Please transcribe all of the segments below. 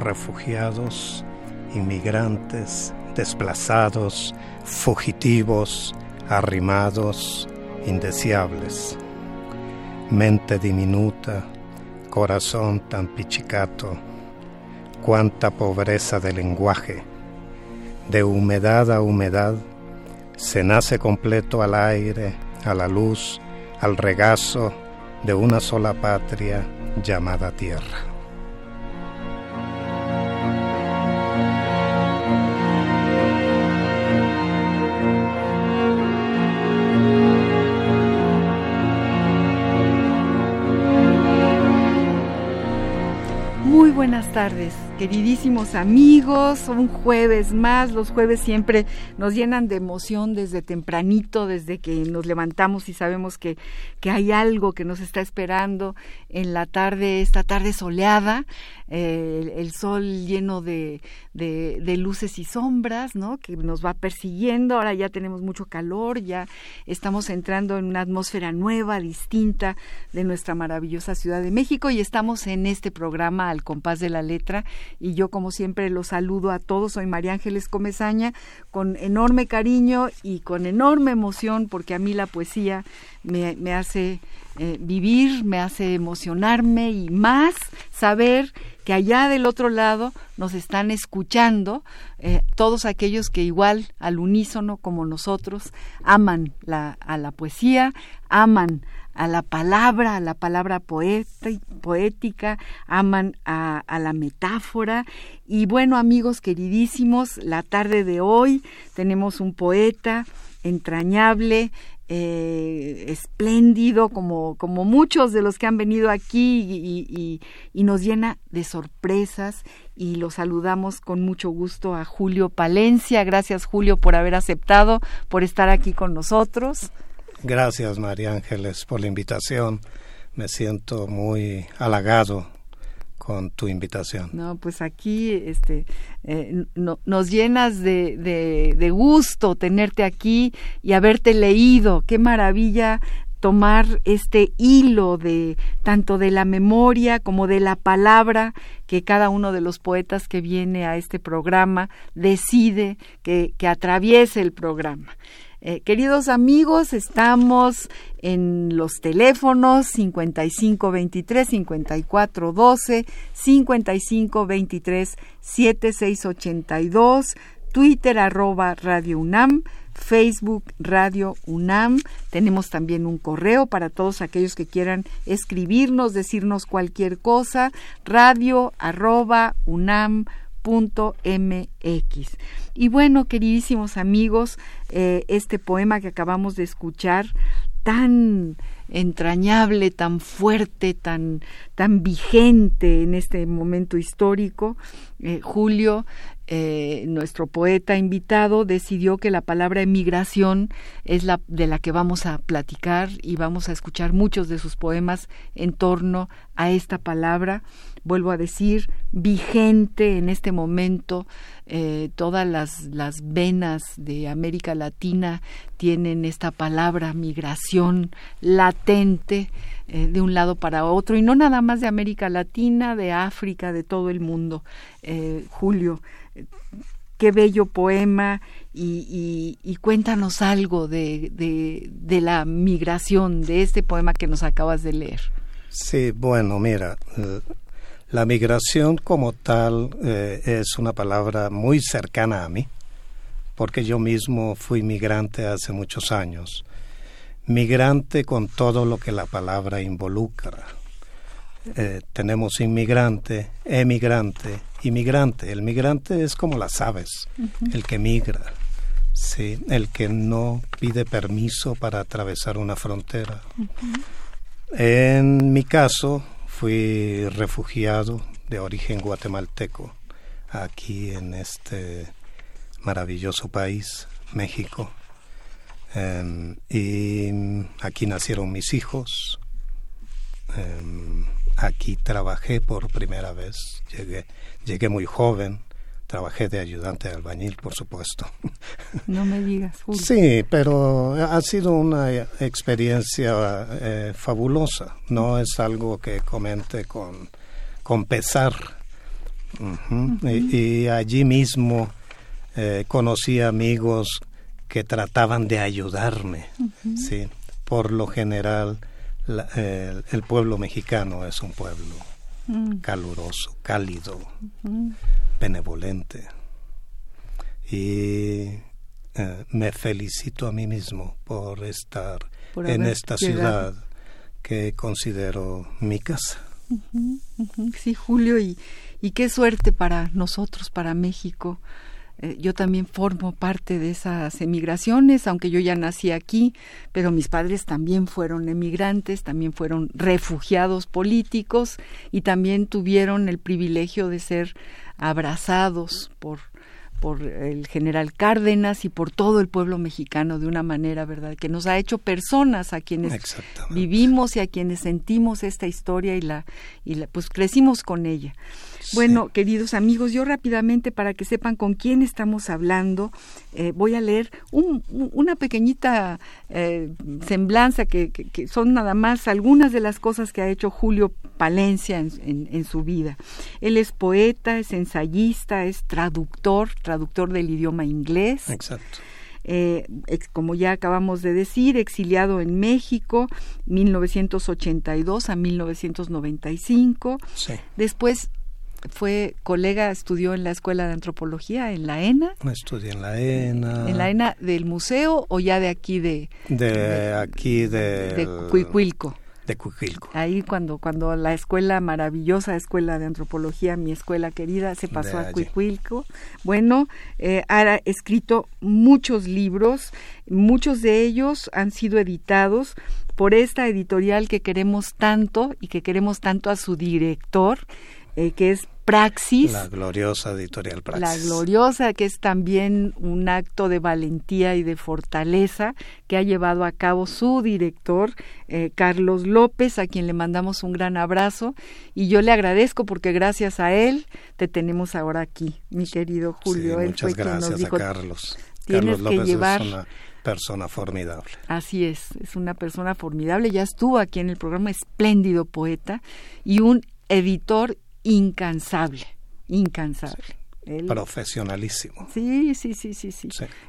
Refugiados, inmigrantes, desplazados, fugitivos, arrimados, indeseables. Mente diminuta, corazón tan pichicato, cuánta pobreza de lenguaje. De humedad a humedad, se nace completo al aire, a la luz, al regazo de una sola patria llamada tierra. Buenas tardes, queridísimos amigos. Un jueves más. Los jueves siempre nos llenan de emoción desde tempranito, desde que nos levantamos y sabemos que, que hay algo que nos está esperando en la tarde, esta tarde soleada. Eh, el, sol lleno de, de, luces y sombras, ¿no? Que nos va persiguiendo. Ahora ya tenemos mucho calor, ya estamos entrando en una atmósfera nueva, distinta de nuestra maravillosa Ciudad de México y estamos en este programa al compás de la letra y yo como siempre los saludo a todos. Soy María Ángeles Comezaña con enorme cariño y con enorme emoción porque a mí la poesía me, hace eh, vivir, me hace emocionarme y más saber que allá del otro lado nos están escuchando eh, todos aquellos que igual al unísono como nosotros aman la, a la poesía, aman a la palabra, a la palabra poeta, poética, aman a, la metáfora. Y bueno, amigos queridísimos, la tarde de hoy tenemos un poeta entrañable, eh, espléndido como, como muchos de los que han venido aquí y, y, nos llena de sorpresas y lo saludamos con mucho gusto a Julio Palencia. Gracias Julio por haber aceptado, por estar aquí con nosotros. Gracias María Ángeles por la invitación. Me siento muy halagado con tu invitación. No, pues aquí este, eh, nos llenas de, de, gusto tenerte aquí y haberte leído. Qué maravilla tomar este hilo de tanto de la memoria como de la palabra que cada uno de los poetas que viene a este programa decide que, que atraviese el programa. Eh, queridos amigos, estamos en los teléfonos 5523 5412, 5523 7682, Twitter arroba Radio UNAM, Facebook Radio UNAM. Tenemos también un correo para todos aquellos que quieran escribirnos, decirnos cualquier cosa, radio arroba UNAM mx. Y bueno, queridísimos amigos, eh, este poema que acabamos de escuchar, tan entrañable, tan fuerte, tan, tan vigente en este momento histórico, eh, Julio, eh, nuestro poeta invitado, decidió que la palabra emigración es la de la que vamos a platicar y vamos a escuchar muchos de sus poemas en torno a esta palabra vuelvo a decir, vigente en este momento. Eh, todas las, las venas de América Latina tienen esta palabra migración latente eh, de un lado para otro, y no nada más de América Latina, de África, de todo el mundo. Eh, Julio, qué bello poema y, y, cuéntanos algo de, de, de, la migración, de este poema que nos acabas de leer. Sí, bueno, mira, La migración como tal eh, es una palabra muy cercana a mí, porque yo mismo fui migrante hace muchos años. Migrante con todo lo que la palabra involucra. Eh, tenemos inmigrante, emigrante, inmigrante. El migrante es como las aves, el que migra, sí, el que no pide permiso para atravesar una frontera. En mi caso, fui refugiado de origen guatemalteco aquí en este maravilloso país, México. Em, y aquí nacieron mis hijos. Em, aquí trabajé por primera vez. Llegué, llegué muy joven. Trabajé de ayudante de albañil, por supuesto. No me digas. Sí, pero ha sido una experiencia eh, fabulosa. No es algo que comente con, con pesar. y, allí mismo eh, conocí amigos que trataban de ayudarme. Sí, por lo general el pueblo mexicano es un pueblo mm. caluroso, cálido benevolente. Y eh, me felicito a mí mismo por estar en esta ciudad que considero mi casa. Sí, Julio, y, y qué suerte para nosotros, para México, eh, yo también formo parte de esas emigraciones, aunque yo ya nací aquí, pero mis padres también fueron emigrantes, también fueron refugiados políticos y también tuvieron el privilegio de ser abrazados por por el general Cárdenas y por todo el pueblo mexicano de una manera, ¿verdad?, que nos ha hecho personas a quienes vivimos y a quienes sentimos esta historia y la y la, pues crecimos con ella. Bueno, queridos amigos, yo rápidamente para que sepan con quién estamos hablando, eh, voy a leer una pequeñita eh, semblanza que, son nada más algunas de las cosas que ha hecho Julio Palencia en, su vida. Él es poeta, es ensayista, es traductor, traductor del idioma inglés. Exacto. Eh, como ya acabamos de decir, exiliado en México, 1982 a 1995. Sí. Después fue colega, estudió en la Escuela de Antropología en la ENA. Estudié en la ENA. ¿En la ENA del museo o ya de aquí de... De, aquí de... De Cuicuilco. De Cuicuilco. Ahí cuando, cuando la escuela, maravillosa escuela de antropología, mi escuela querida, se pasó a Cuicuilco. Bueno, eh, ha escrito muchos libros, muchos de ellos han sido editados por esta editorial que queremos tanto y que queremos tanto a su director, eh, que es Praxis. La gloriosa editorial Praxis. La gloriosa, que es también un acto de valentía y de fortaleza que ha llevado a cabo su director, eh, Carlos López, a quien le mandamos un gran abrazo. Y yo le agradezco porque gracias a él te tenemos ahora aquí, mi querido Julio. muchas gracias a Carlos. Carlos López es una persona formidable. Así es, es una persona formidable. Ya estuvo aquí en el programa, espléndido poeta y un editor incansable, incansable. Profesionalísimo. Sí, sí, sí, sí, sí,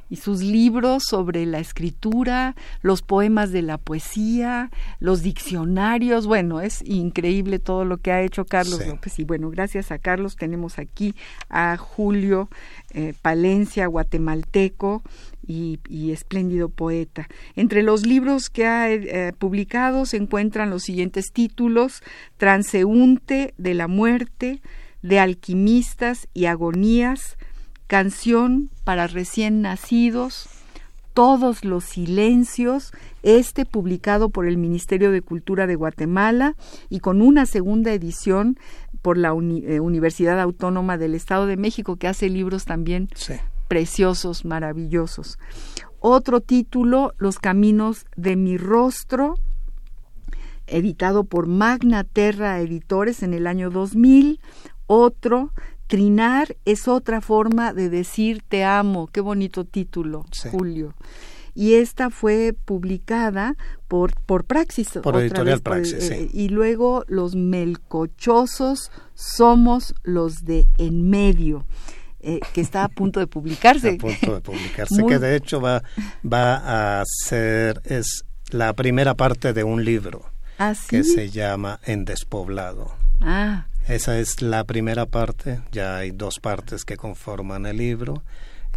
Y sus libros sobre la escritura, los poemas de la poesía, los diccionarios, bueno, es increíble todo lo que ha hecho Carlos López. Y bueno, gracias a Carlos tenemos aquí a Julio eh, Palencia, guatemalteco, y, espléndido poeta. Entre los libros que ha eh, publicado se encuentran los siguientes títulos: Transeúnte de la muerte, de alquimistas y agonías, canción para recién nacidos, todos los silencios, este publicado por el Ministerio de Cultura de Guatemala y con una segunda edición por la eh, Universidad Autónoma del Estado de México, que hace libros también preciosos, maravillosos. Otro título, Los Caminos de mi Rostro, editado por Magna Terra Editores en el año 2000. Otro, Trinar es otra forma de decir te amo. Qué bonito título, Julio. Y esta fue publicada por, por Praxis. Por Editorial Praxis, eh, Y luego Los Melcochosos somos los de en medio. Eh, que está a punto de publicarse. a punto de publicarse, que de hecho va, va a ser, es la primera parte de un libro ¿Ah, que se llama En Despoblado. Ah, Esa es la primera parte, ya hay dos partes que conforman el libro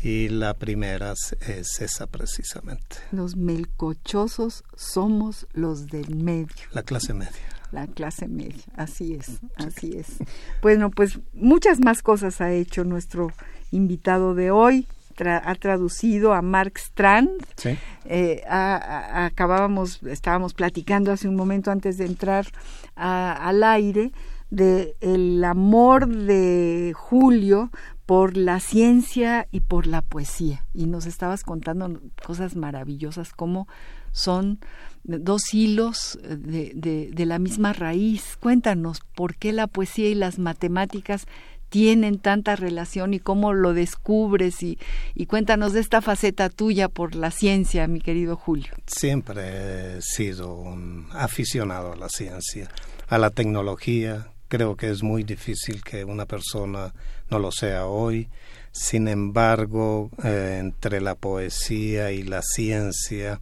y la primera es esa precisamente. Los melcochosos somos los del medio. La clase media. La clase media, así es, así es. Bueno, pues muchas más cosas ha hecho nuestro invitado de hoy. ha traducido a Mark Strand. ¿Sí? Eh, acabábamos, estábamos platicando hace un momento antes de entrar al aire de el amor de Julio por la ciencia y por la poesía. Y nos estabas contando cosas maravillosas como son dos hilos de, de, la misma raíz. Cuéntanos por qué la poesía y las matemáticas tienen tanta relación y cómo lo descubres y, y, cuéntanos de esta faceta tuya por la ciencia, mi querido Julio. Siempre he sido un aficionado a la ciencia, a la tecnología, Creo que es muy difícil que una persona no lo sea hoy. Sin embargo, eh, entre la poesía y la ciencia,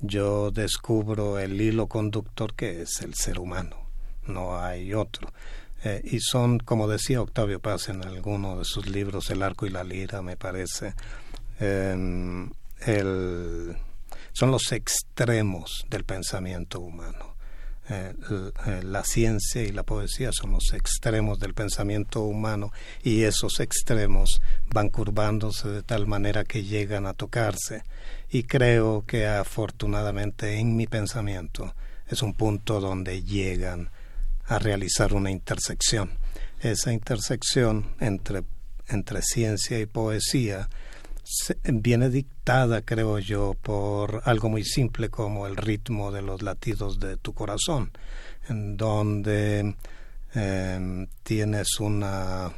yo descubro el hilo conductor que es el ser humano. No hay otro. Eh, y son, como decía Octavio Paz en alguno de sus libros, El arco y la lira, me parece, em, el, son los extremos del pensamiento humano. Eh, eh, la ciencia y la poesía son los extremos del pensamiento humano y esos extremos van curvándose de tal manera que llegan a tocarse y creo que afortunadamente en mi pensamiento es un punto donde llegan a realizar una intersección. Esa intersección entre, entre ciencia y poesía viene dictada, creo yo, por algo muy simple como el ritmo de los latidos de tu corazón, en donde em, tienes una,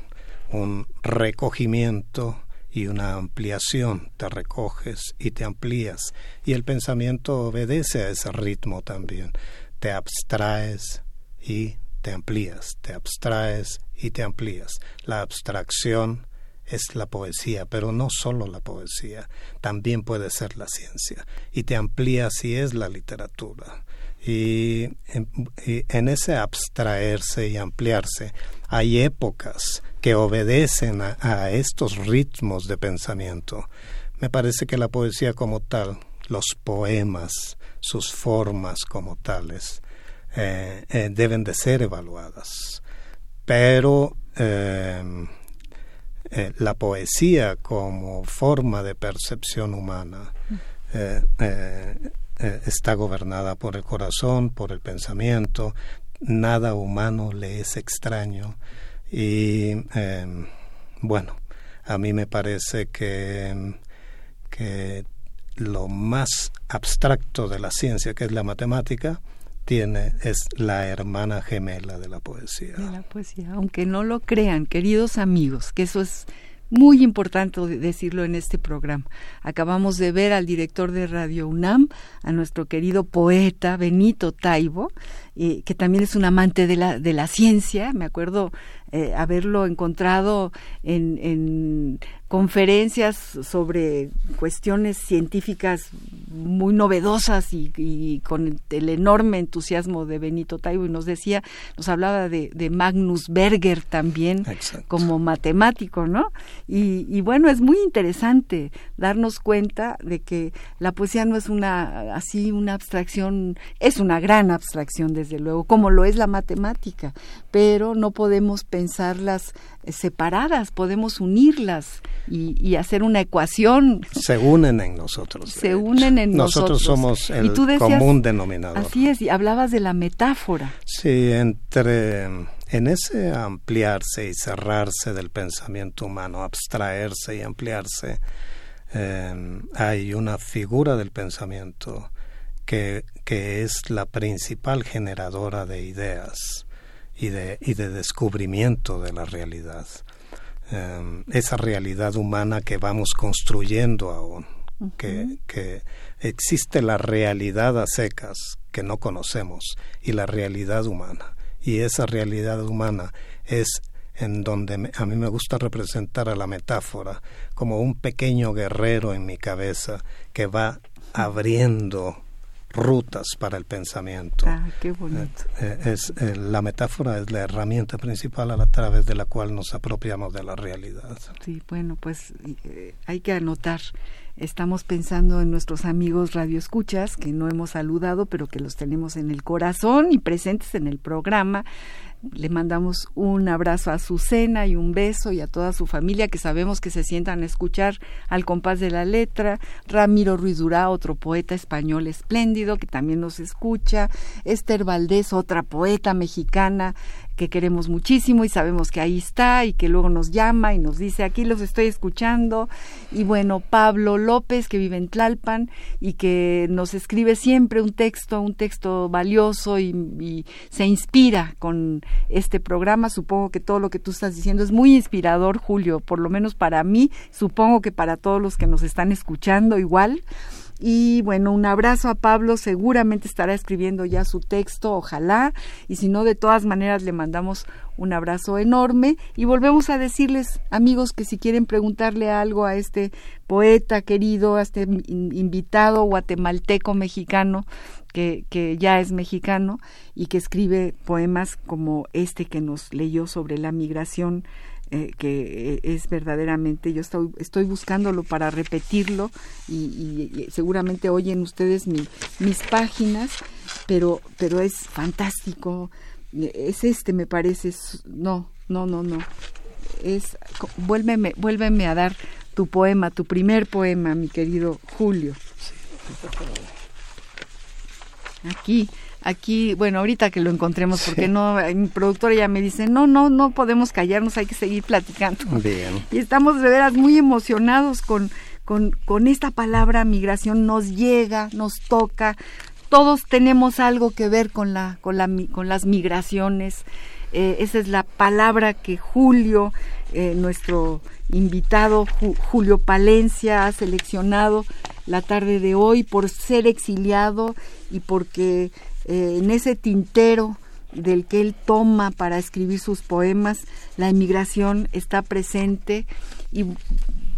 un recogimiento y una ampliación, te recoges y te amplías, y el pensamiento obedece a ese ritmo también, te abstraes y te amplías, te abstraes y te amplías. La abstracción es la poesía, pero no solo la poesía, también puede ser la ciencia y te amplía si es la literatura. Y en, ese abstraerse y ampliarse hay épocas que obedecen a, estos ritmos de pensamiento. Me parece que la poesía como tal, los poemas, sus formas como tales, eh, eh, deben de ser evaluadas. Pero eh, eh, la poesía como forma de percepción humana eh, eh, está gobernada por el corazón, por el pensamiento, nada humano le es extraño. Y em, bueno, a mí me parece que, que lo más abstracto de la ciencia, que es la matemática, tiene es la hermana gemela de la poesía. De la poesía, aunque no lo crean, queridos amigos, que eso es muy importante decirlo en este programa. Acabamos de ver al director de Radio UNAM, a nuestro querido poeta Benito Taibo, eh, que también es un amante de la, de la ciencia. Me acuerdo eh, haberlo encontrado en, en conferencias sobre cuestiones científicas muy novedosas y, con el enorme entusiasmo de Benito Taibo y nos decía, nos hablaba de, Magnus Berger también como matemático, ¿no? Y, bueno, es muy interesante darnos cuenta de que la poesía no es una así una abstracción, es una gran abstracción desde luego, como lo es la matemática, pero no podemos pensarlas eh, separadas, podemos unirlas y, hacer una ecuación. Se unen en nosotros. Se unen en nosotros. Nosotros somos el común denominador. Así es, y hablabas de la metáfora. Sí, entre en ese ampliarse y cerrarse del pensamiento humano, abstraerse y ampliarse, eh, hay una figura del pensamiento que, que es la principal generadora de ideas y de, y de descubrimiento de la realidad. Em, esa realidad humana que vamos construyendo aún, que, que existe la realidad a secas que no conocemos y la realidad humana. Y esa realidad humana es en donde a mí me gusta representar a la metáfora como un pequeño guerrero en mi cabeza que va abriendo rutas para el pensamiento. Ah, qué bonito. Eh, eh, es, la metáfora es la herramienta principal a través de la cual nos apropiamos de la realidad. Sí, bueno, pues hay que anotar Estamos pensando en nuestros amigos radioescuchas que no hemos saludado, pero que los tenemos en el corazón y presentes en el programa. Le mandamos un abrazo a Azucena y un beso y a toda su familia que sabemos que se sientan a escuchar al compás de la letra. Ramiro Ruiz Durá, otro poeta español espléndido que también nos escucha. Esther Valdés, otra poeta mexicana que queremos muchísimo y sabemos que ahí está y que luego nos llama y nos dice aquí los estoy escuchando y bueno Pablo López que vive en Tlalpan y que nos escribe siempre un texto un texto valioso y, y se inspira con este programa. Supongo que todo lo que tú estás diciendo es muy inspirador Julio por lo menos para mí. Supongo que para todos los que nos están escuchando igual y bueno, un abrazo a Pablo, seguramente estará escribiendo ya su texto, ojalá, y si no, de todas maneras le mandamos un abrazo enorme. Y volvemos a decirles, amigos, que si quieren preguntarle algo a este poeta querido, a este invitado guatemalteco mexicano, que, que ya es mexicano y que escribe poemas como este que nos leyó sobre la migración eh, que eh, es verdaderamente, yo estoy, estoy buscándolo para repetirlo y, seguramente oyen ustedes mis páginas, pero, pero es fantástico, es este me parece, no, no, no, no, es, vuélveme, vuélveme a dar tu poema, tu primer poema, mi querido Julio. Aquí, aquí, bueno, ahorita que lo encontremos, porque no, mi productora ya me dice, no, no, no podemos callarnos, hay que seguir platicando. Bien. Y estamos de veras muy emocionados con, con, con esta palabra migración, nos llega, nos toca, todos tenemos algo que ver con, la, con, la, con las migraciones. Eh, esa es la palabra que Julio, eh, nuestro invitado Julio Palencia, ha seleccionado la tarde de hoy por ser exiliado y porque eh, en ese tintero del que él toma para escribir sus poemas, la emigración está presente y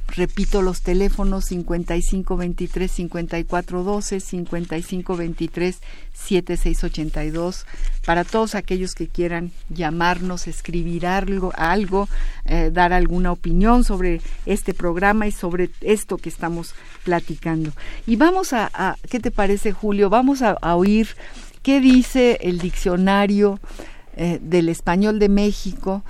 repito los teléfonos 5523 5412 5523 7682 para todos aquellos que quieran llamarnos, escribir algo, algo eh, dar alguna opinión sobre este programa y sobre esto que estamos platicando. Y vamos a, ¿qué te parece Julio? Vamos a oír ¿Qué dice el diccionario eh, del español de México?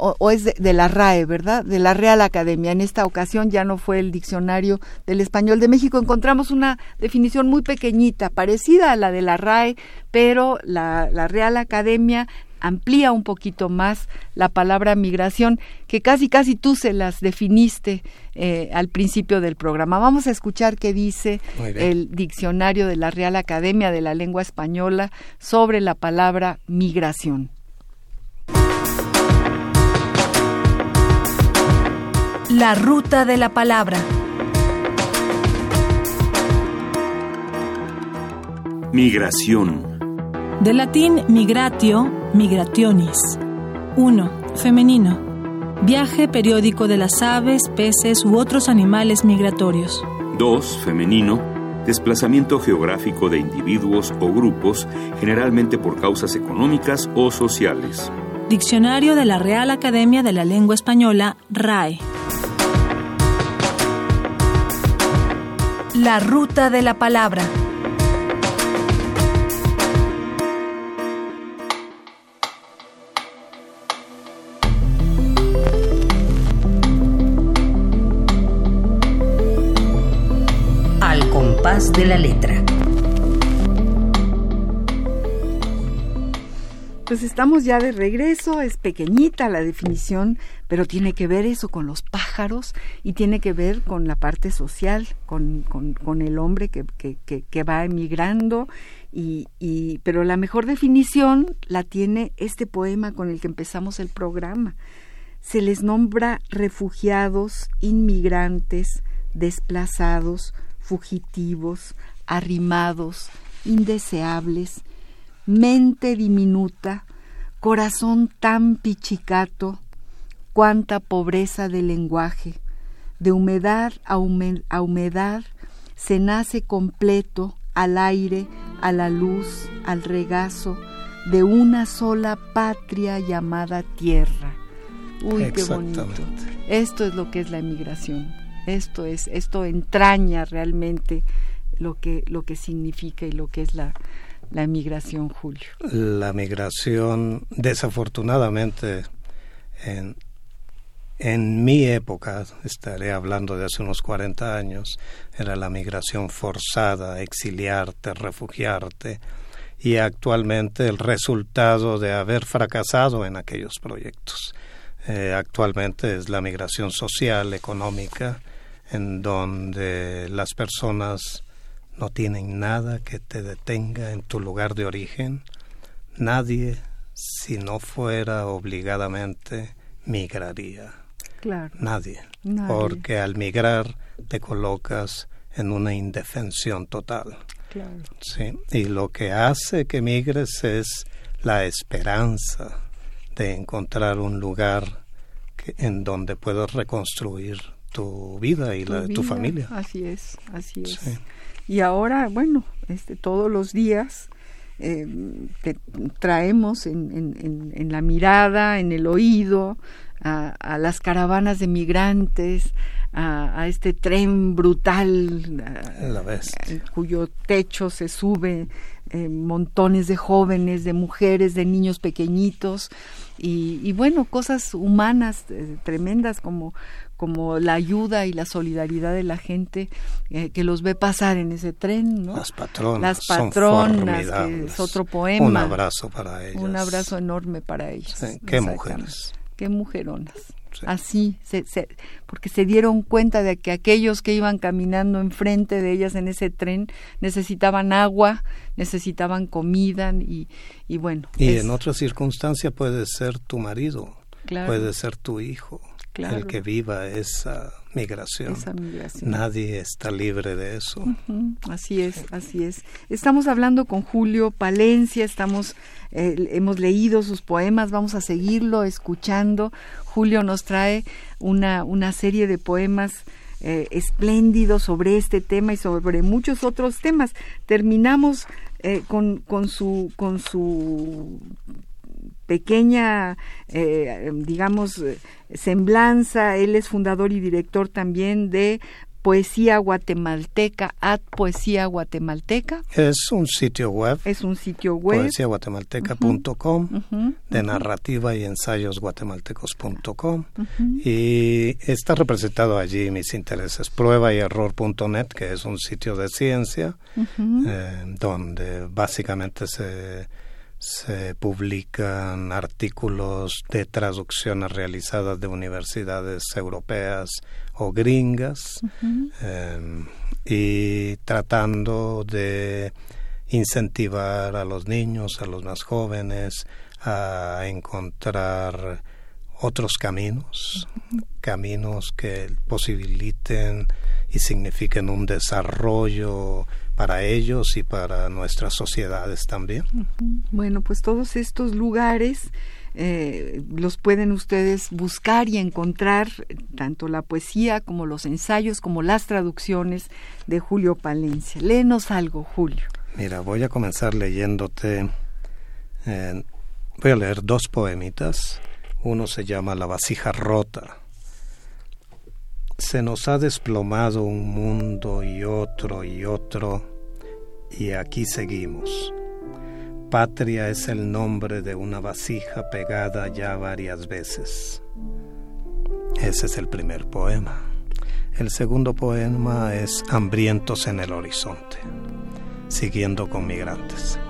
O, es de, la RAE, ¿verdad? De la Real Academia. En esta ocasión ya no fue el diccionario del español de México. Encontramos una definición muy pequeñita, parecida a la de la RAE, pero la, la Real Academia amplía un poquito más la palabra migración, que casi casi tú se las definiste eh, al principio del programa. Vamos a escuchar qué dice el diccionario de la Real Academia de la Lengua Española sobre la palabra migración. La ruta de la palabra. Migración. De latín migratio, migrationis. 1. Femenino. Viaje periódico de las aves, peces u otros animales migratorios. 2. Femenino. Desplazamiento geográfico de individuos o grupos, generalmente por causas económicas o sociales. Diccionario de la Real Academia de la Lengua Española, RAE. La ruta de la palabra. De la letra. Pues estamos ya de regreso, es pequeñita la definición, pero tiene que ver eso con los pájaros y tiene que ver con la parte social, con, el hombre que, que, va emigrando, y, y, pero la mejor definición la tiene este poema con el que empezamos el programa. Se les nombra refugiados, inmigrantes, desplazados, fugitivos, arrimados, indeseables, mente diminuta, corazón tan pichicato, cuánta pobreza de lenguaje, de humedad a, humedad se nace completo, al aire, a la luz, al regazo de una sola patria llamada tierra. Uy, qué bonito. Esto es lo que es la emigración. Esto es, esto entraña realmente lo que, lo que significa y lo que es la, la migración, Julio. La migración, desafortunadamente, en, en mi época, estaré hablando de hace unos 40 años, era la migración forzada, exiliarte, refugiarte, y actualmente el resultado de haber fracasado en aquellos proyectos. Eh, actualmente es la migración social, económica, en donde las personas no tienen nada que te detenga en tu lugar de origen. Nadie, si no fuera obligadamente, migraría. Claro. Nadie. Porque al migrar te colocas en una indefensión total. Claro. Sí. Y lo que hace que migres es la esperanza de encontrar un lugar en donde puedas reconstruir tu vida y la de tu familia. Así es, así es. Y ahora, bueno, este, todos los días eh, traemos en, en, la mirada, en el oído, a, las caravanas de migrantes, a, este tren brutal, en cuyo techo se sube eh, montones de jóvenes, de mujeres, de niños pequeñitos y, bueno, cosas humanas eh, tremendas como como la ayuda y la solidaridad de la gente eh, que los ve pasar en ese tren, ¿no? Las patronas. Las patronas, es otro poema. Un abrazo para ellas. Un abrazo enorme para ellas. qué mujeres. Qué mujeronas. Así, se, porque se dieron cuenta de que aquellos que iban caminando enfrente de ellas en ese tren necesitaban agua, necesitaban comida y, y bueno. Y en otra circunstancia puede ser tu marido, puede ser tu hijo el que viva esa migración. Nadie está libre de eso. Así es, así es. Estamos hablando con Julio Palencia, estamos, eh, hemos leído sus poemas, vamos a seguirlo escuchando. Julio nos trae una, una serie de poemas eh, espléndidos sobre este tema y sobre muchos otros temas. Terminamos eh, con, con, su, con su pequeña, eh, digamos, semblanza. Él es fundador y director también de Poesía Guatemalteca, at Poesía Guatemalteca. Es un sitio web. Es un sitio web. Poesíaguatemalteca.com, de narrativa y ensayos guatemaltecos.com. Y está representado allí mis intereses. Prueba y error.net, que es un sitio de ciencia, eh, donde básicamente se se publican artículos de traducciones realizadas de universidades europeas o gringas em, y tratando de incentivar a los niños, a los más jóvenes, a encontrar otros caminos, caminos que posibiliten y signifiquen un desarrollo para ellos y para nuestras sociedades también. Bueno, pues todos estos lugares eh, los pueden ustedes buscar y encontrar, tanto la poesía como los ensayos, como las traducciones de Julio Palencia. Léenos algo, Julio. Mira, voy a comenzar leyéndote, eh, voy a leer dos poemitas. Uno se llama La vasija rota se nos ha desplomado un mundo y otro y otro, y aquí seguimos. Patria es el nombre de una vasija pegada ya varias veces. Ese es el primer poema. El segundo poema es Hambrientos en el horizonte, siguiendo con migrantes.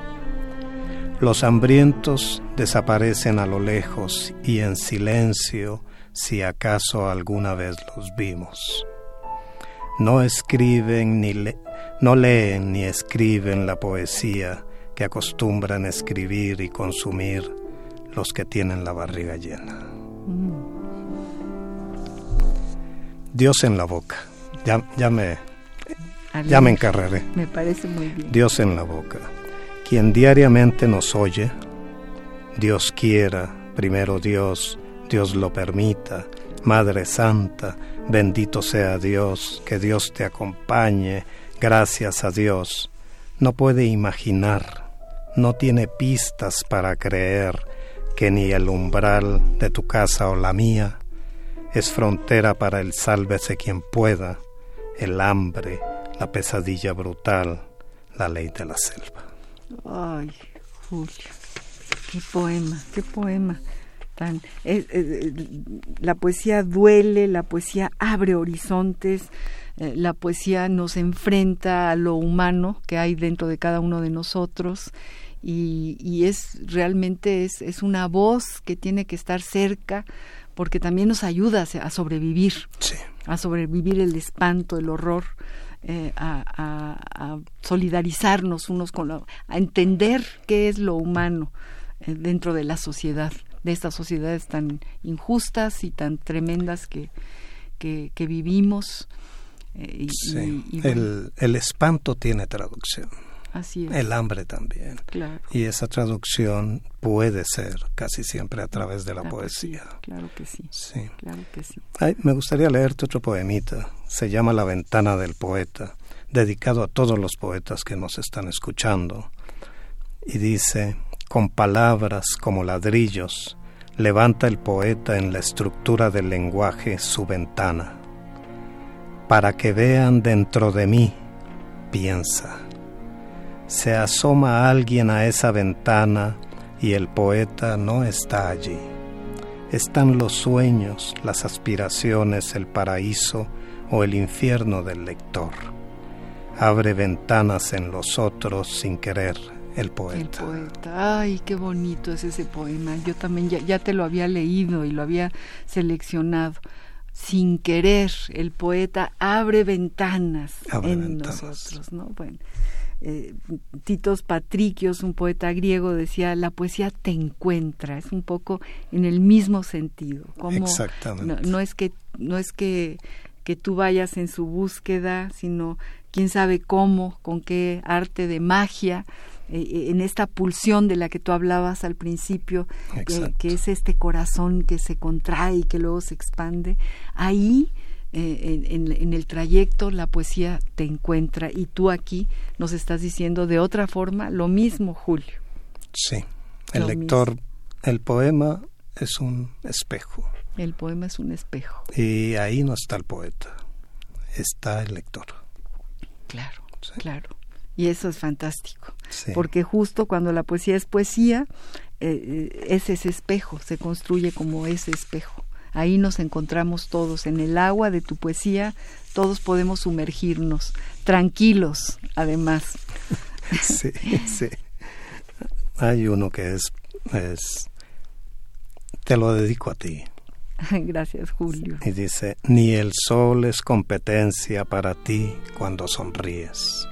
Los hambrientos desaparecen a lo lejos y en silencio si acaso alguna vez los vimos. No escriben ni no leen ni escriben la poesía que acostumbran escribir y consumir los que tienen la barriga llena. Dios en la boca. Ya, ya me ya me encarreré. Me parece muy bien. Dios en la boca. Quien diariamente nos oye, Dios quiera, primero Dios, Dios lo permita. Madre Santa, bendito sea Dios, que Dios te acompañe, gracias a Dios. no puede imaginar, no tiene pistas para creer que ni el umbral de tu casa o la mía es frontera para el sálvese quien pueda, el hambre, la pesadilla brutal, la ley de la selva. Ay, Julio, qué poema, qué poema. Tan, eh, eh, la poesía duele, la poesía abre horizontes, eh, la poesía nos enfrenta a lo humano que hay dentro de cada uno de nosotros y, es realmente es, es, una voz que tiene que estar cerca porque también nos ayuda a sobrevivir, a sobrevivir el espanto, el horror. Eh, a, solidarizarnos unos con los, a entender qué es lo humano eh, dentro de la sociedad, de estas sociedades tan injustas y tan tremendas que, que, vivimos. Eh, el, el espanto tiene traducción. El hambre también. Y esa traducción puede ser casi siempre a través de la poesía. claro que sí. Sí. Claro que sí. me gustaría leerte otro poemita. Se llama La ventana del poeta, dedicado a todos los poetas que nos están escuchando. Y dice, con palabras como ladrillos, levanta el poeta en la estructura del lenguaje su ventana. Para que vean dentro de mí, piensa se asoma alguien a esa ventana y el poeta no está allí. Están los sueños, las aspiraciones, el paraíso o el infierno del lector. Abre ventanas en los otros sin querer el poeta. El poeta. Ay, qué bonito es ese poema. Yo también ya, te lo había leído y lo había seleccionado. Sin querer, el poeta abre ventanas en nosotros, ¿no? Bueno, eh, Titos Patricios, un poeta griego, decía, la poesía te encuentra, es un poco en el mismo sentido. Como No, es que, no es que, que tú vayas en su búsqueda, sino quién sabe cómo, con qué arte de magia, eh, eh, en esta pulsión de la que tú hablabas al principio, que es este corazón que se contrae y que luego se expande, ahí eh, en, el trayecto la poesía te encuentra y tú aquí nos estás diciendo de otra forma lo mismo, Julio. Sí, el lector, el poema es un espejo. El poema es un espejo. Y ahí no está el poeta, está el lector. Claro, claro. Y eso es fantástico, porque justo cuando la poesía es poesía, eh, eh, es ese espejo, se construye como ese espejo. Ahí nos encontramos todos, en el agua de tu poesía, todos podemos sumergirnos, tranquilos, además. Sí, sí. Hay uno que es, es te lo dedico a ti. Gracias, Julio. Y dice, ni el sol es competencia para ti cuando sonríes.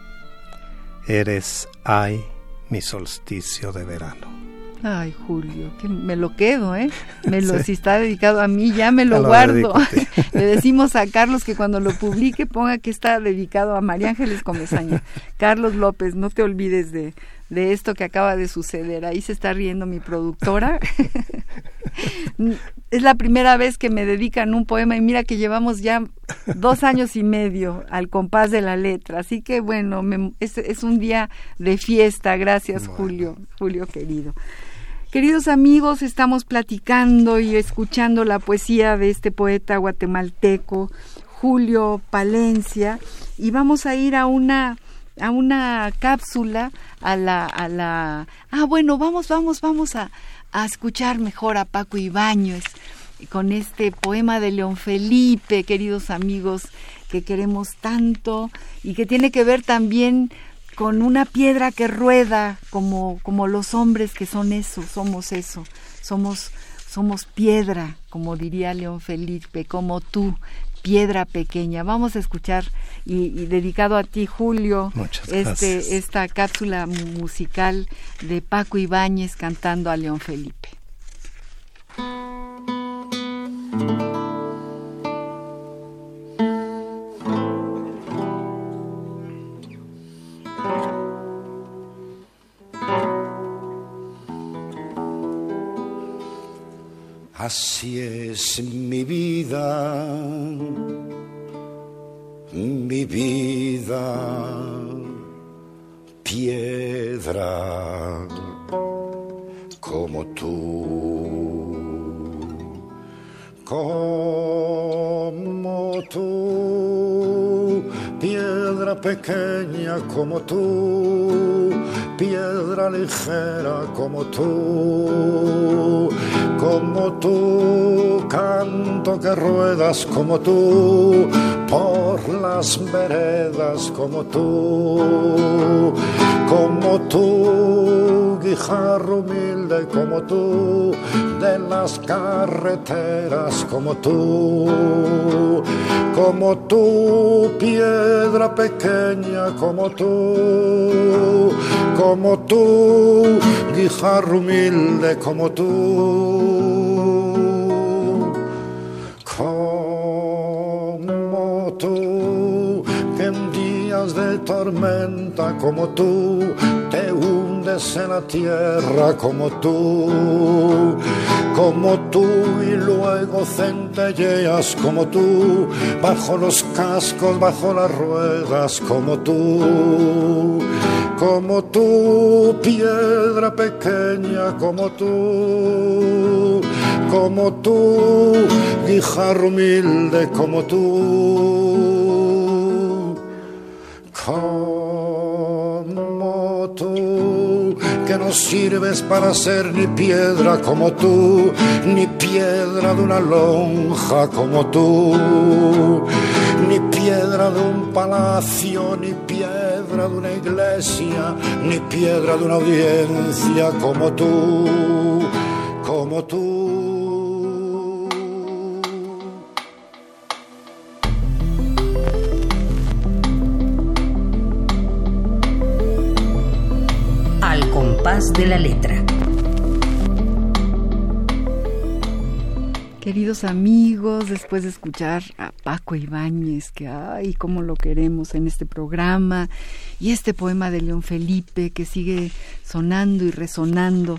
Eres, ay, mi solsticio de verano. Ay, Julio, que me lo quedo, ¿eh? Me lo, Si está dedicado a mí, ya me lo, guardo. Le decimos a Carlos que cuando lo publique ponga que está dedicado a María Ángeles Comesaña. Carlos López, no te olvides de, de esto que acaba de suceder. Ahí se está riendo mi productora. es la primera vez que me dedican un poema y mira que llevamos ya dos años y medio al compás de la letra. Así que bueno, es, es, un día de fiesta. Gracias, Julio, Julio querido. Queridos amigos, estamos platicando y escuchando la poesía de este poeta guatemalteco, Julio Palencia, y vamos a ir a una a una cápsula a la a la ah bueno vamos vamos vamos a, a escuchar mejor a Paco Ibáñez con este poema de León Felipe queridos amigos que queremos tanto y que tiene que ver también con una piedra que rueda como, como los hombres que son eso, somos eso, somos, somos piedra, como diría León Felipe, como tú, piedra pequeña. Vamos a escuchar y, dedicado a ti, Julio, este, esta cápsula musical de Paco Ibáñez cantando a León Felipe. Así es mi vida, mi vida, piedra como tú, como tú, piedra pequeña como tú, piedra ligera como tú, como tú, canto que ruedas como tú, por las veredas como tú, como tú, guijarro humilde como tú, de las carreteras como tú, como tú, piedra pequeña como tú, como tú, guijarro humilde como tú. Como tú, que en días de tormenta como tú, te hundes en la tierra como tú, como tú y luego centelleas como tú, bajo los cascos, bajo las ruedas como tú, como tú, piedra pequeña como tú, como tú, guijarro humilde como tú, como tú, que no sirves para ser ni piedra como tú, ni piedra de una lonja como tú, ni piedra de un palacio, ni piedra de una iglesia, ni piedra de una audiencia como tú, como tú. De la letra. Queridos amigos, después de escuchar a Paco Ibáñez, que ay, cómo lo queremos en este programa, y este poema de León Felipe que sigue sonando y resonando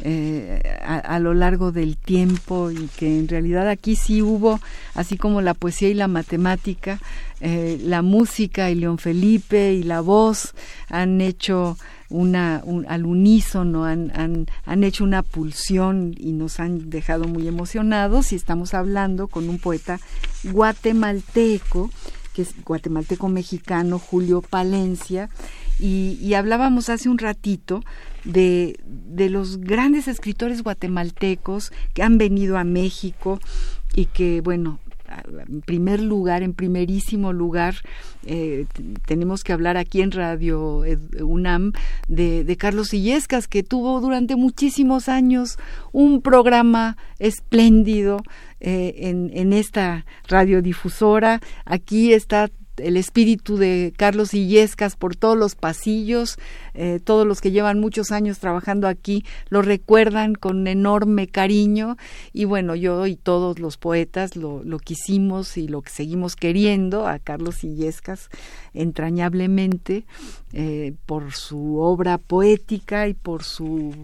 eh, a, a, lo largo del tiempo y que en realidad aquí sí hubo, así como la poesía y la matemática, eh, la música y León Felipe y la voz han hecho una, un, al unísono, han, han, han, hecho una pulsión y nos han dejado muy emocionados y estamos hablando con un poeta guatemalteco, que es guatemalteco mexicano, Julio Palencia, y, y hablábamos hace un ratito de, de los grandes escritores guatemaltecos que han venido a México y que, bueno, en primer lugar, en primerísimo lugar, eh, tenemos que hablar aquí en Radio UNAM de, Carlos Illescas, que tuvo durante muchísimos años un programa espléndido eh, en esta radiodifusora. Aquí está el espíritu de Carlos Illescas por todos los pasillos, eh, todos los que llevan muchos años trabajando aquí lo recuerdan con enorme cariño. Y bueno, yo y todos los poetas lo, lo quisimos y lo que seguimos queriendo a Carlos Illescas entrañablemente eh, por su obra poética y por su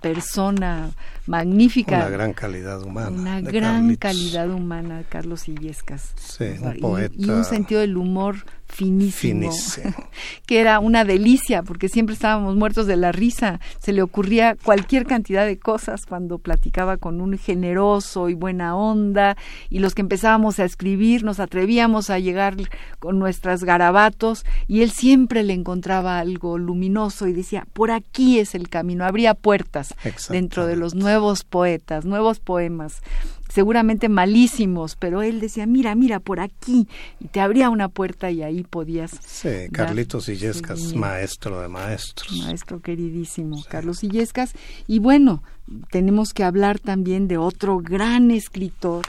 persona magnífica. Una gran calidad humana. Una gran Carlitos. calidad humana, Carlos Illescas. Sí, un poeta. Y, y un sentido del humor finísimo, Finísimo. que era una delicia porque siempre estábamos muertos de la risa, se le ocurría cualquier cantidad de cosas cuando platicaba con un generoso y buena onda y los que empezábamos a escribir nos atrevíamos a llegar con nuestras garabatos y él siempre le encontraba algo luminoso y decía, por aquí es el camino, habría puertas dentro de los nuevos poetas, nuevos poemas seguramente malísimos, pero él decía, mira, mira, por aquí, y te abría una puerta y ahí podías. Sí, Carlitos Illescas, sí. maestro de maestros. Maestro queridísimo, sí. Carlos Illescas. Y bueno, tenemos que hablar también de otro gran escritor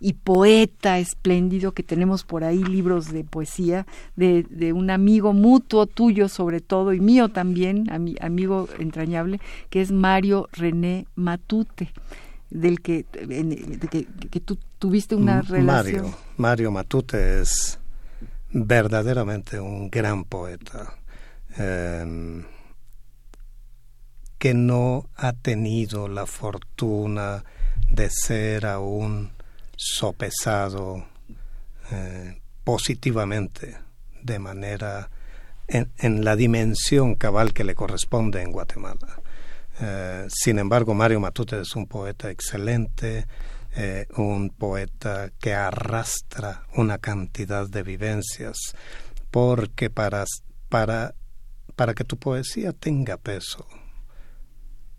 y poeta espléndido que tenemos por ahí libros de poesía de, de un amigo mutuo tuyo sobre todo y mío también, ami, amigo entrañable, que es Mario René Matute del que, de que, que, tú tuviste una relación. Mario, Mario Matute es verdaderamente un gran poeta eh, que no ha tenido la fortuna de ser aún sopesado eh, positivamente de manera en, la dimensión cabal que le corresponde en Guatemala. Eh, sin embargo, Mario Matute es un poeta excelente, eh, un poeta que arrastra una cantidad de vivencias, porque para, para, para que tu poesía tenga peso,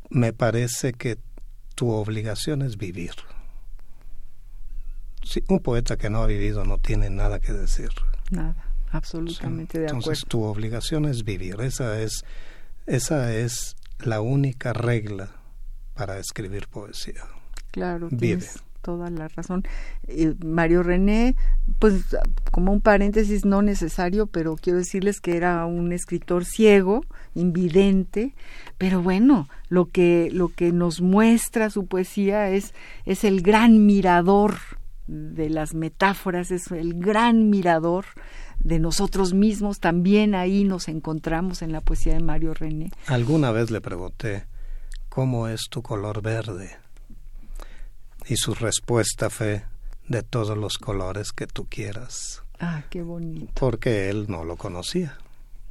me parece que tu obligación es vivir. un poeta que no ha vivido no tiene nada que decir. Nada, absolutamente de acuerdo. Entonces tu obligación es vivir. Esa es, esa es la única regla para escribir poesía. Claro, Vive. tienes toda la razón. Eh, Mario René, pues como un paréntesis no necesario, pero quiero decirles que era un escritor ciego, invidente, pero bueno, lo que lo que nos muestra su poesía es es el gran mirador de las metáforas, es el gran mirador de nosotros mismos, también ahí nos encontramos en la poesía de Mario René. Alguna vez le pregunté, ¿cómo es tu color verde? Y su respuesta fue, de todos los colores que tú quieras. Ah, qué bonito. Porque él no lo conocía.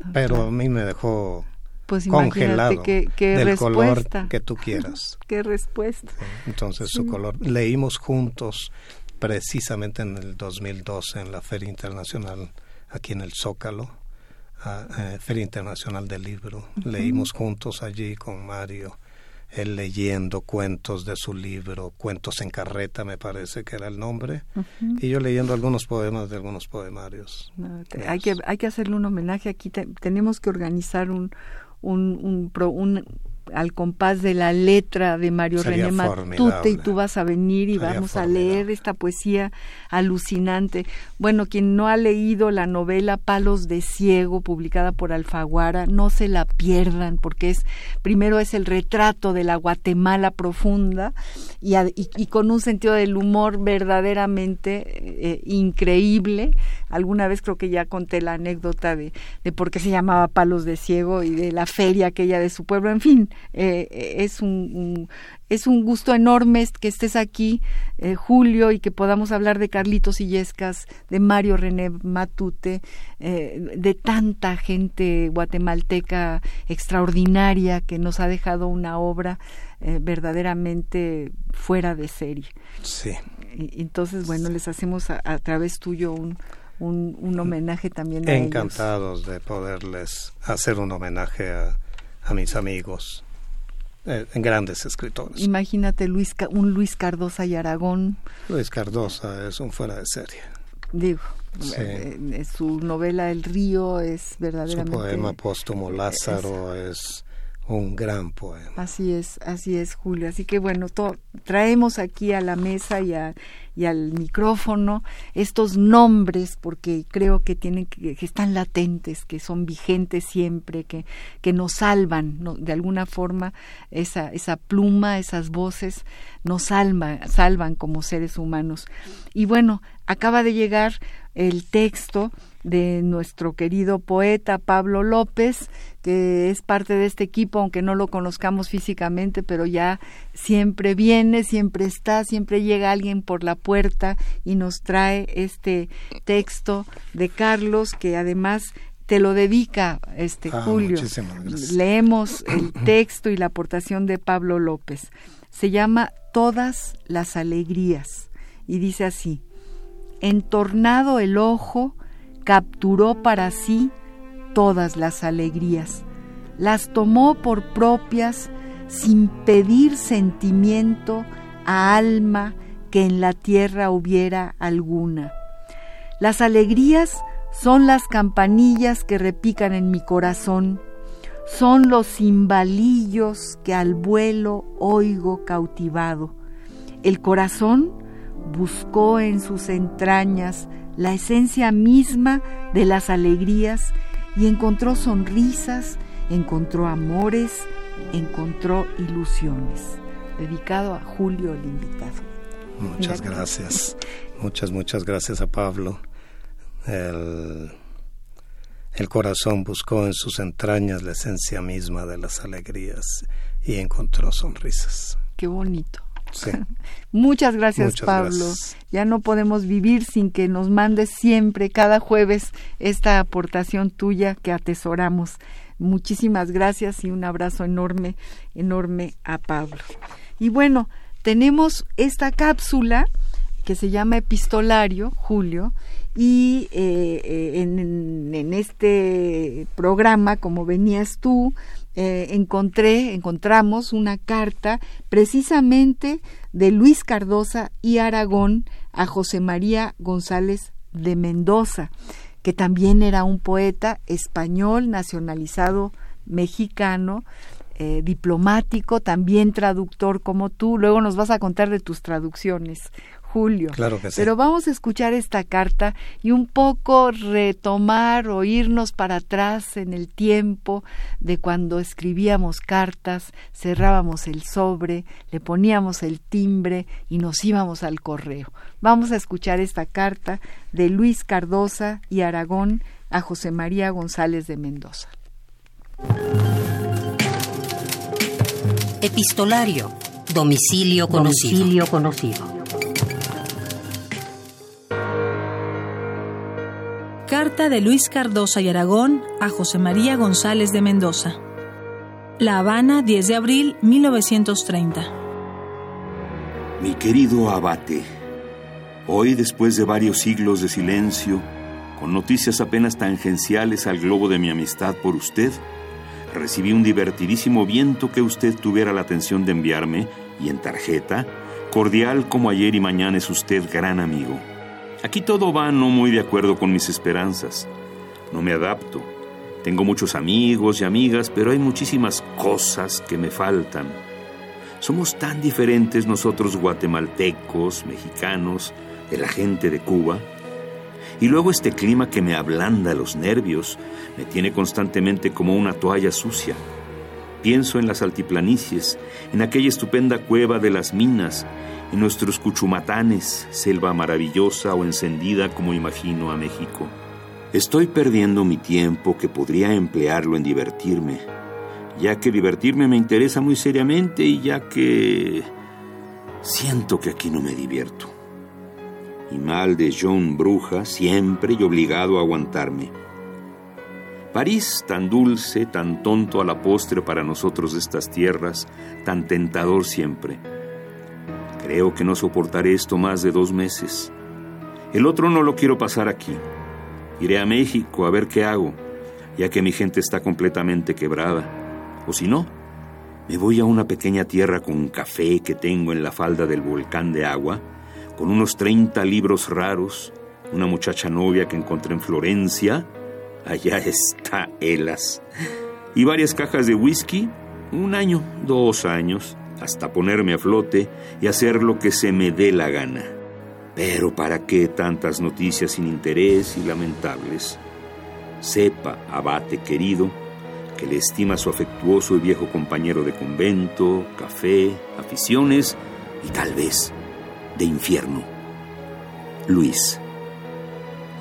Ah, Pero a mí me dejó pues congelado qué, del color que tú quieras. qué respuesta. Entonces su color. Leímos juntos precisamente en el 2012 en la Feria Internacional aquí en el Zócalo, eh, Feria Internacional del Libro. Leímos juntos allí con Mario, él leyendo cuentos de su libro, Cuentos en Carreta me parece que era el nombre, y yo leyendo algunos poemas de algunos poemarios. hay, que, hay que hacerle un homenaje aquí, tenemos que organizar un, un, un, un al compás de la letra de Mario René Matute y tú vas a venir y vamos a leer esta poesía alucinante. Bueno, quien no ha leído la novela Palos de Ciego publicada por Alfaguara, no se la pierdan porque es primero es el retrato de la Guatemala profunda y, y, con un sentido del humor verdaderamente eh, increíble. Alguna vez creo que ya conté la anécdota de, de por qué se llamaba Palos de Ciego y de la feria aquella de su pueblo. En fin, eh, es un, es un gusto enorme que estés aquí, eh, Julio, y que podamos hablar de Carlitos Illescas, de Mario René Matute, eh, de tanta gente guatemalteca extraordinaria que nos ha dejado una obra verdaderamente fuera de serie. Sí. entonces, bueno, les hacemos a, través tuyo un, un, homenaje también a Encantados de poderles hacer un homenaje a, a mis amigos eh, en grandes escritores. Imagínate Luis, un Luis Cardosa y Aragón. Luis Cardosa es un fuera de serie. Digo, eh, eh, su novela El río es verdaderamente... Su poema póstumo Lázaro es un gran poema. Así es, así es, Julio. Así que bueno, traemos aquí a la mesa y, y, al micrófono estos nombres porque creo que tienen que, están latentes, que son vigentes siempre, que, que nos salvan, de alguna forma esa, esa pluma, esas voces nos salvan, salvan como seres humanos. Y bueno, acaba de llegar el texto de nuestro querido poeta Pablo López, que es parte de este equipo, aunque no lo conozcamos físicamente, pero ya siempre viene, siempre está, siempre llega alguien por la puerta y nos trae este texto de Carlos, que además te lo dedica este ah, Julio. Leemos el texto y la aportación de Pablo López. Se llama Todas las alegrías y dice así: Entornado el ojo, capturó para sí todas las alegrías, las tomó por propias sin pedir sentimiento a alma que en la tierra hubiera alguna. Las alegrías son las campanillas que repican en mi corazón, son los cimbalillos que al vuelo oigo cautivado. El corazón buscó en sus entrañas la esencia misma de las alegrías y encontró sonrisas, encontró amores, encontró ilusiones. Dedicado a Julio el invitado. Muchas gracias. Muchas, muchas gracias a Pablo. El, el corazón buscó en sus entrañas la esencia misma de las alegrías y encontró sonrisas. Qué bonito Sí. Muchas gracias, Pablo. Ya no podemos vivir sin que nos mandes siempre, cada jueves, esta aportación tuya que atesoramos. Muchísimas gracias y un abrazo enorme, enorme a Pablo. Y bueno, tenemos esta cápsula que se llama Epistolario, Julio, y eh, eh, en, este programa, como venías tú, eh, encontré, encontramos una carta precisamente de Luis Cardosa y Aragón a José María González de Mendoza, que también era un poeta español nacionalizado mexicano, diplomático, también traductor como tú. Luego nos vas a contar de tus traducciones, Julio. Claro que sí. Pero vamos a escuchar esta carta y un poco retomar o irnos para atrás en el tiempo de cuando escribíamos cartas, cerrábamos el sobre, le poníamos el timbre y nos íbamos al correo. Vamos a escuchar esta carta de Luis Cardosa y Aragón a José María González de Mendoza. Epistolario. Domicilio conocido. Domicilio conocido. Carta de Luis Cardosa y Aragón a José María González de Mendoza. La Habana, 10 de abril 1930. Mi querido abate, hoy después de varios siglos de silencio, con noticias apenas tangenciales al globo de mi amistad por usted, recibí un divertidísimo viento que usted tuviera la atención de enviarme y en tarjeta, cordial como ayer y mañana es usted gran amigo. Aquí todo va no muy de acuerdo con mis esperanzas. No me adapto. Tengo muchos amigos y amigas, pero hay muchísimas cosas que me faltan. Somos tan diferentes nosotros guatemaltecos, mexicanos, de la gente de Cuba. Y luego este clima que me ablanda los nervios, me tiene constantemente como una toalla sucia. Pienso en las altiplanicies, en aquella estupenda cueva de las minas, en nuestros cuchumatanes, selva maravillosa o encendida como imagino a México. Estoy perdiendo mi tiempo que podría emplearlo en divertirme, ya que divertirme me interesa muy seriamente y ya que siento que aquí no me divierto. Y mal de John Bruja, siempre y obligado a aguantarme. París, tan dulce, tan tonto a la postre para nosotros de estas tierras, tan tentador siempre Creo que no soportaré esto más de dos meses. El otro no lo quiero pasar aquí. Iré a México a ver qué hago, ya que mi gente está completamente quebrada. O si no, me voy a una pequeña tierra con café que tengo en la falda del volcán de agua, con unos 30 libros raros, una muchacha novia que encontré en Florencia, allá está Elas, y varias cajas de whisky, un año, dos años, hasta ponerme a flote y hacer lo que se me dé la gana. Pero ¿para qué tantas noticias sin interés y lamentables? Sepa, abate querido, que le estima su afectuoso y viejo compañero de convento, café, aficiones y tal vez de infierno. Luis.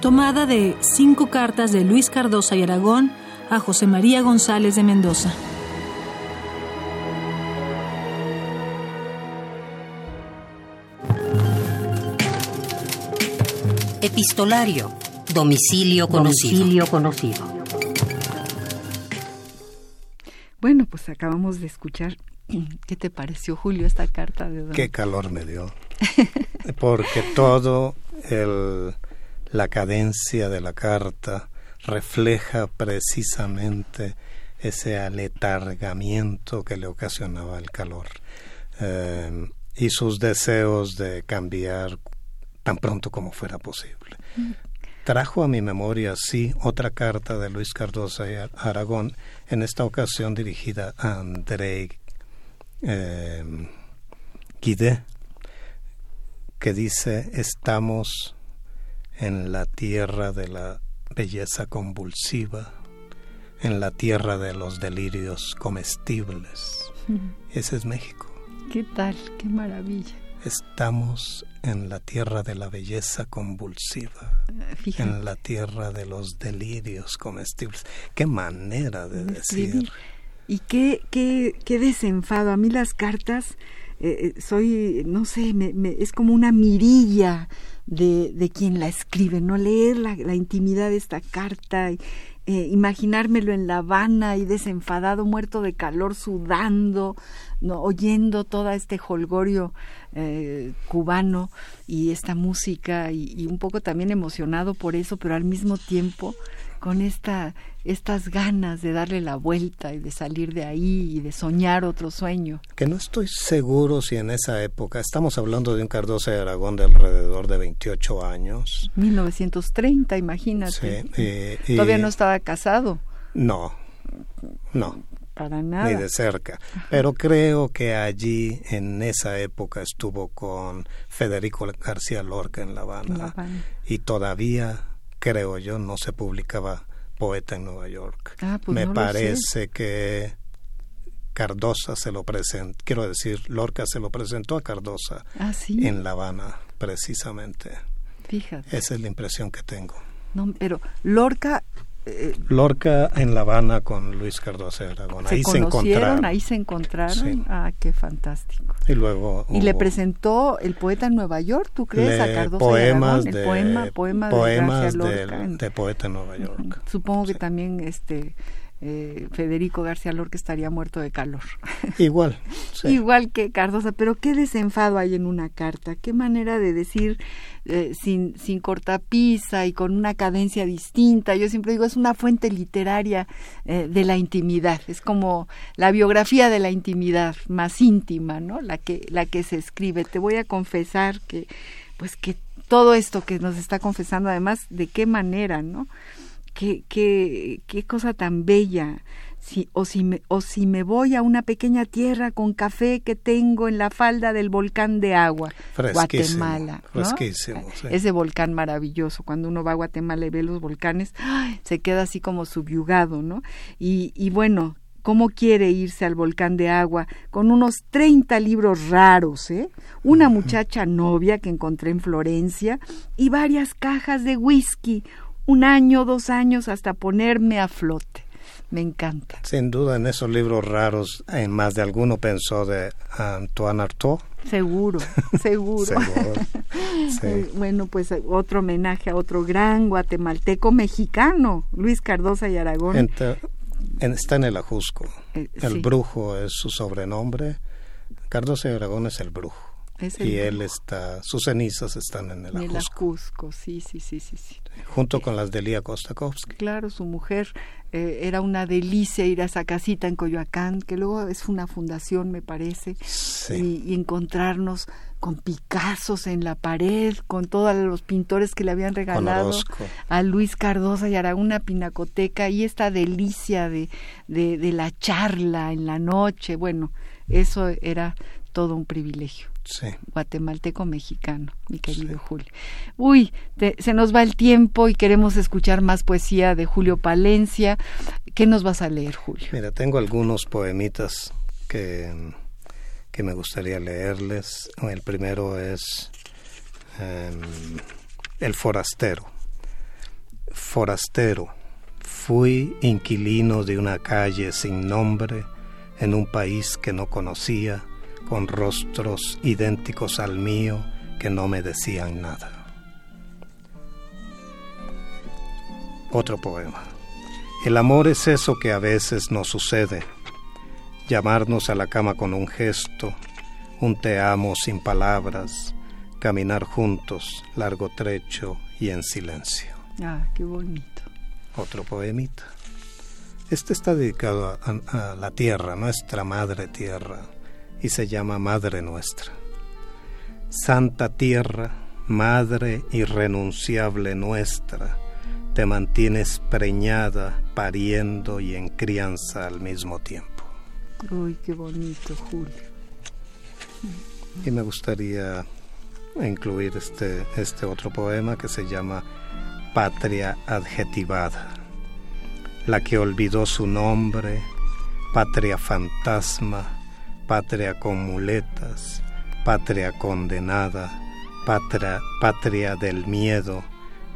Tomada de cinco cartas de Luis Cardosa y Aragón a José María González de Mendoza. Epistolario. Domicilio conocido. conocido. Bueno, pues acabamos de escuchar. ¿Qué te pareció, Julio, esta carta de Qué calor me dio. Porque todo el, la cadencia de la carta refleja precisamente ese aletargamiento que le ocasionaba el calor eh, y sus deseos de cambiar tan pronto como fuera posible. Trajo a mi memoria, sí, otra carta de Luis Cardosa y Aragón, en esta ocasión dirigida a André eh, Guidé, que dice, estamos en la tierra de la belleza convulsiva, en la tierra de los delirios comestibles. Ese es México. ¿Qué tal? Qué maravilla. Estamos en la tierra de la belleza convulsiva, en la tierra de los delirios comestibles. Qué manera de decir. Y qué, qué, qué desenfado. A mí las cartas eh, eh, soy, no sé, me, es como una mirilla de, de, quien la escribe, ¿no? Leer la, la intimidad de esta carta, eh, imaginármelo en La Habana y desenfadado, muerto de calor, sudando, ¿no? oyendo todo este holgorio eh, cubano y esta música y, y, un poco también emocionado por eso, pero al mismo tiempo con esta, estas ganas de darle la vuelta y de salir de ahí y de soñar otro sueño. Que no estoy seguro si en esa época, estamos hablando de un Cardoso de Aragón de alrededor de 28 años. 1930, imagínate. Sí, Todavía no estaba casado. No, no. Para nada. Ni de cerca. Pero creo que allí, en esa época, estuvo con Federico García Lorca en La Habana. La Habana. Y todavía creo yo, no se publicaba Poeta en Nueva York. Ah, pues Me parece que Cardosa se lo presentó, quiero decir, Lorca se lo presentó a Cardosa ah, en La Habana, precisamente. Fíjate. Esa es la impresión que tengo. No, pero Lorca eh, Lorca en La Habana con Luis Cardoso de Aragón. ahí se encontraron. Ahí se encontraron. Ah, qué fantástico. Y luego. Y le presentó el poeta en Nueva York, ¿tú crees? a Cardoso poemas de Aragón, el poema, poema poemas de, Lorca, de poeta en Nueva York. Supongo que también este eh, Federico García Lorca estaría muerto de calor. Igual. Igual que Cardosa, pero qué desenfado hay en una carta, qué manera de decir eh, sin, sin cortapisa y con una cadencia distinta. Yo siempre digo, es una fuente literaria eh, de la intimidad, es como la biografía de la intimidad más íntima, ¿no? La que, la que se escribe. Te voy a confesar que, pues que todo esto que nos está confesando, además, de qué manera, ¿no? Qué, qué, qué cosa tan bella. Si, o, si me, o si me voy a una pequeña tierra con café que tengo en la falda del volcán de agua, Guatemala. Ese volcán maravilloso. Cuando uno va a Guatemala y ve los volcanes, se queda así como subyugado, ¿no? Y, y bueno, cómo quiere irse al volcán de agua con unos 30 libros raros, ¿eh? Una muchacha novia que encontré en Florencia y varias cajas de whisky, un año, dos años hasta ponerme a flote. Me encanta. Sin duda, en esos libros raros, en más de alguno pensó de Antoine Artaud. Seguro, seguro. Bueno, pues otro homenaje a otro gran guatemalteco mexicano, Luis Cardosa y Aragón. está en el Ajusco. Eh, el brujo es su sobrenombre. Cardosa y Aragón es el brujo y él está, sus cenizas están en el, en el Ajusco. sí, sí, sí, sí, sí. Junto con las de Lía Kostakovsky. Claro, su mujer eh, era una delicia ir a esa casita en Coyoacán, que luego es una fundación, me parece, sí. y, encontrarnos con Picassos en la pared, con todos los pintores que le habían regalado a Luis Cardosa y hará una pinacoteca y esta delicia de, de, de la charla en la noche, bueno, eso era todo un privilegio. Sí. Guatemalteco mexicano, mi querido Julio. Uy, se nos va el tiempo y queremos escuchar más poesía de Julio Palencia. ¿Qué nos vas a leer, Julio? Mira, tengo algunos poemitas que, que me gustaría leerles. El primero es em, El forastero. Forastero. Fui inquilino de una calle sin nombre en un país que no conocía con rostros idénticos al mío que no me decían nada. Otro poema. El amor es eso que a veces nos sucede, llamarnos a la cama con un gesto, un te amo sin palabras, caminar juntos largo trecho y en silencio. Ah, qué bonito. Otro poemita. Este está dedicado a, a la tierra, nuestra madre tierra y se llama Madre Nuestra. Santa Tierra, Madre irrenunciable nuestra, te mantienes preñada, pariendo y en crianza al mismo tiempo. Uy, qué bonito, Julio. Y me gustaría incluir este, este otro poema que se llama Patria adjetivada, la que olvidó su nombre, patria fantasma, patria con muletas, patria condenada, patria, patria del miedo,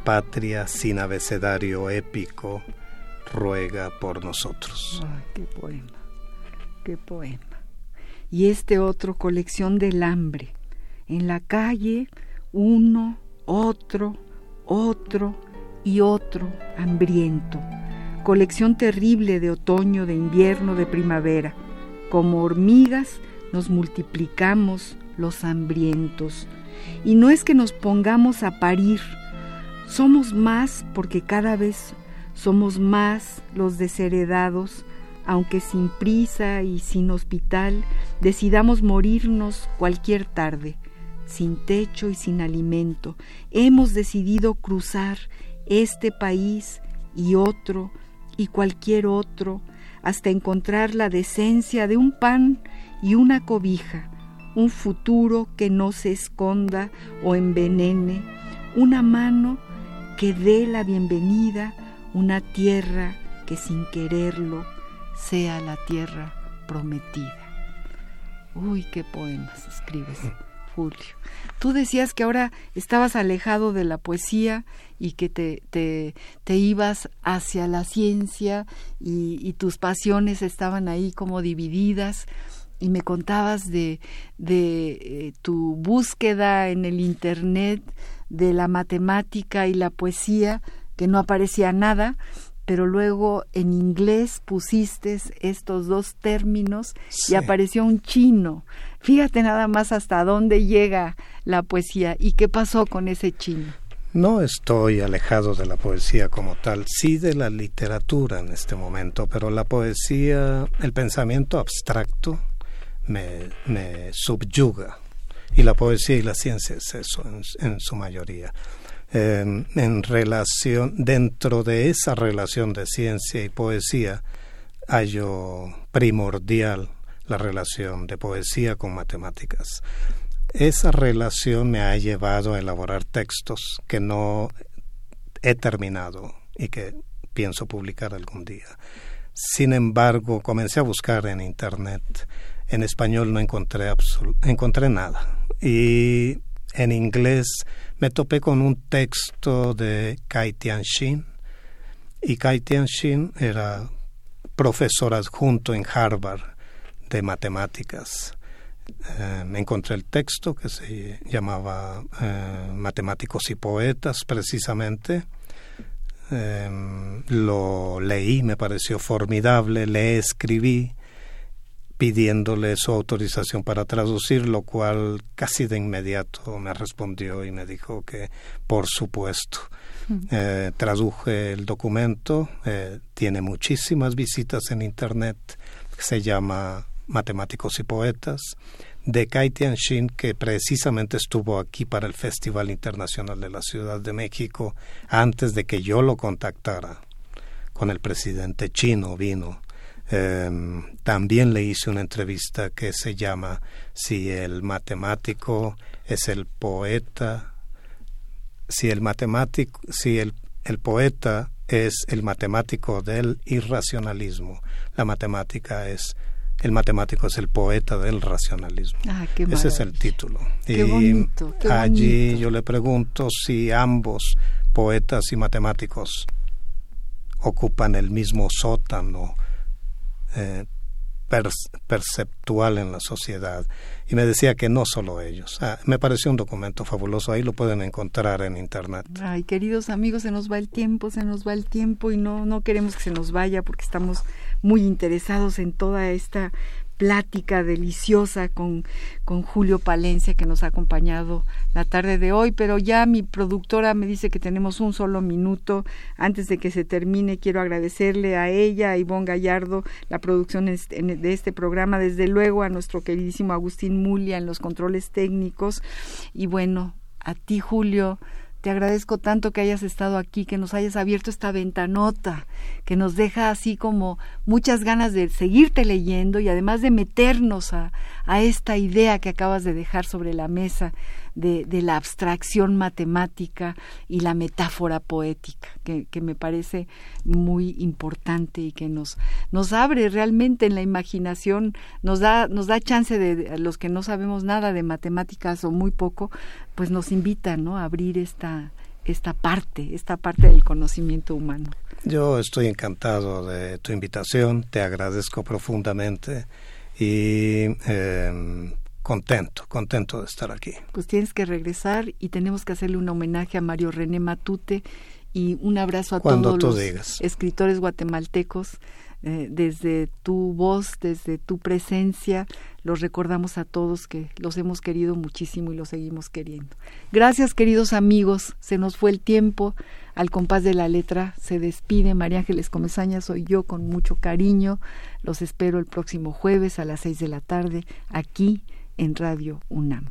patria sin abecedario épico, ruega por nosotros. Ay, qué poema, qué poema. y este otro colección del hambre. En la calle, uno, otro, otro y otro hambriento. Colección terrible de otoño, de invierno, de primavera. Como hormigas nos multiplicamos los hambrientos. Y no es que nos pongamos a parir, somos más porque cada vez somos más los desheredados, aunque sin prisa y sin hospital decidamos morirnos cualquier tarde, sin techo y sin alimento. Hemos decidido cruzar este país y otro y cualquier otro hasta encontrar la decencia de un pan y una cobija, un futuro que no se esconda o envenene, una mano que dé la bienvenida, una tierra que sin quererlo sea la tierra prometida. Uy, qué poemas escribes, Julio. Tú decías que ahora estabas alejado de la poesía y que te, te, te ibas hacia la ciencia y, y, tus pasiones estaban ahí como divididas. Y me contabas de, de eh, tu búsqueda en el Internet de la matemática y la poesía, que no aparecía nada, pero luego en inglés pusiste estos dos términos y apareció un chino. Fíjate nada más hasta dónde llega la poesía y qué pasó con ese chino. No estoy alejado de la poesía como tal, sí de la literatura en este momento, pero la poesía, el pensamiento abstracto me, me subyuga y la poesía y la ciencia es eso en, su mayoría. Em, en relación, dentro de esa relación de ciencia y poesía, hallo primordial la relación de poesía con matemáticas. Esa relación me ha llevado a elaborar textos que no he terminado y que pienso publicar algún día. Sin embargo, comencé a buscar en Internet. En español no encontré, encontré nada y en inglés me topé con un texto de Kai Tianxin y Kai Tianxin era profesor adjunto en Harvard de matemáticas. Eh, encontré el texto que se llamaba eh, Matemáticos y Poetas precisamente. Eh, lo leí, me pareció formidable, le escribí pidiéndole su autorización para traducir, lo cual casi de inmediato me respondió y me dijo que por supuesto. Mm. Eh, traduje el documento, eh, tiene muchísimas visitas en Internet, se llama Matemáticos y Poetas, de Kai Tianxin, que precisamente estuvo aquí para el Festival Internacional de la Ciudad de México antes de que yo lo contactara. Con el presidente chino vino Em, también le hice una entrevista que se llama Si el matemático es el poeta, si el matemático, si el, el poeta es el matemático del irracionalismo, la matemática es el matemático es el poeta del racionalismo. Ah, Ese es el título. y allí yo le pregunto si ambos poetas y matemáticos ocupan el mismo sótano eh, perceptual en la sociedad. Y me decía que no solo ellos. Ah, me pareció un documento fabuloso, ahí lo pueden encontrar en Internet. Ay, queridos amigos, se nos va el tiempo, se nos va el tiempo y no, no queremos que se nos vaya porque estamos muy interesados en toda esta plática deliciosa con, con Julio Palencia que nos ha acompañado la tarde de hoy, pero ya mi productora me dice que tenemos un solo minuto. Antes de que se termine, quiero agradecerle a ella, a Ivonne Gallardo, la producción de este programa, desde luego a nuestro queridísimo Agustín Mulia en los controles técnicos y bueno, a ti Julio te agradezco tanto que hayas estado aquí, que nos hayas abierto esta ventanota, que nos deja así como muchas ganas de seguirte leyendo y además de meternos a, a esta idea que acabas de dejar sobre la mesa de, la abstracción matemática y la metáfora poética, que, que, me parece muy importante y que nos, nos abre realmente en la imaginación, nos da, nos da chance de, los que no sabemos nada de matemáticas o muy poco, pues nos invita ¿no? a abrir esta, esta parte, esta parte del conocimiento humano. Yo estoy encantado de tu invitación, te agradezco profundamente y em, contento, contento de estar aquí. Pues tienes que regresar y tenemos que hacerle un homenaje a Mario René Matute y un abrazo a todos los escritores guatemaltecos. Eh, desde tu voz, desde tu presencia, los recordamos a todos que los hemos querido muchísimo y los seguimos queriendo. Gracias, queridos amigos. Se nos fue el tiempo. Al compás de la letra se despide María Ángeles Comezaña, soy yo con mucho cariño. Los espero el próximo jueves a las seis de la tarde aquí en Radio UNAM.